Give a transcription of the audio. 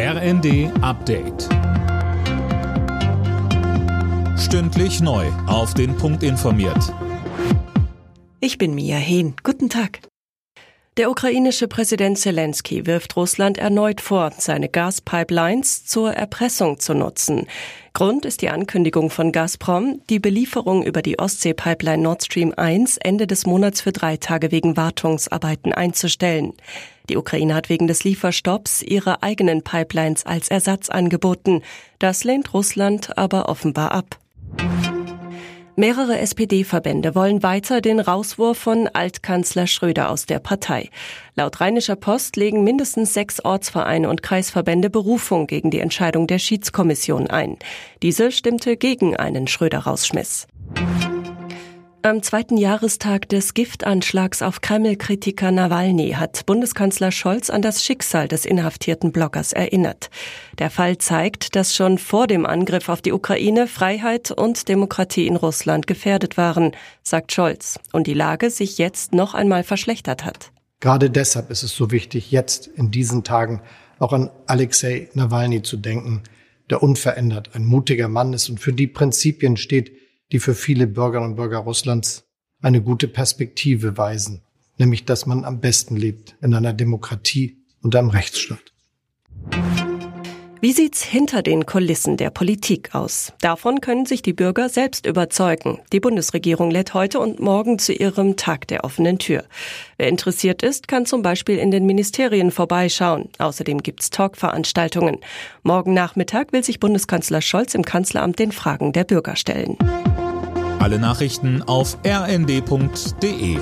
RND Update. Stündlich neu. Auf den Punkt informiert. Ich bin Mia Hehn. Guten Tag. Der ukrainische Präsident Zelensky wirft Russland erneut vor, seine Gaspipelines zur Erpressung zu nutzen. Grund ist die Ankündigung von Gazprom, die Belieferung über die Ostsee-Pipeline Nord Stream 1 Ende des Monats für drei Tage wegen Wartungsarbeiten einzustellen. Die Ukraine hat wegen des Lieferstopps ihre eigenen Pipelines als Ersatz angeboten. Das lehnt Russland aber offenbar ab. Mehrere SPD-Verbände wollen weiter den Rauswurf von Altkanzler Schröder aus der Partei. Laut Rheinischer Post legen mindestens sechs Ortsvereine und Kreisverbände Berufung gegen die Entscheidung der Schiedskommission ein. Diese stimmte gegen einen Schröder-Rausschmiss. Am zweiten Jahrestag des Giftanschlags auf Kreml-Kritiker Nawalny hat Bundeskanzler Scholz an das Schicksal des inhaftierten Bloggers erinnert. Der Fall zeigt, dass schon vor dem Angriff auf die Ukraine Freiheit und Demokratie in Russland gefährdet waren, sagt Scholz, und die Lage sich jetzt noch einmal verschlechtert hat. Gerade deshalb ist es so wichtig, jetzt in diesen Tagen auch an Alexei Nawalny zu denken, der unverändert ein mutiger Mann ist und für die Prinzipien steht, die für viele Bürgerinnen und Bürger Russlands eine gute Perspektive weisen, nämlich dass man am besten lebt in einer Demokratie und einem Rechtsstaat. Wie sieht's hinter den Kulissen der Politik aus? Davon können sich die Bürger selbst überzeugen. Die Bundesregierung lädt heute und morgen zu ihrem Tag der offenen Tür. Wer interessiert ist, kann zum Beispiel in den Ministerien vorbeischauen. Außerdem gibt's Talkveranstaltungen. Morgen Nachmittag will sich Bundeskanzler Scholz im Kanzleramt den Fragen der Bürger stellen. Alle Nachrichten auf rnd.de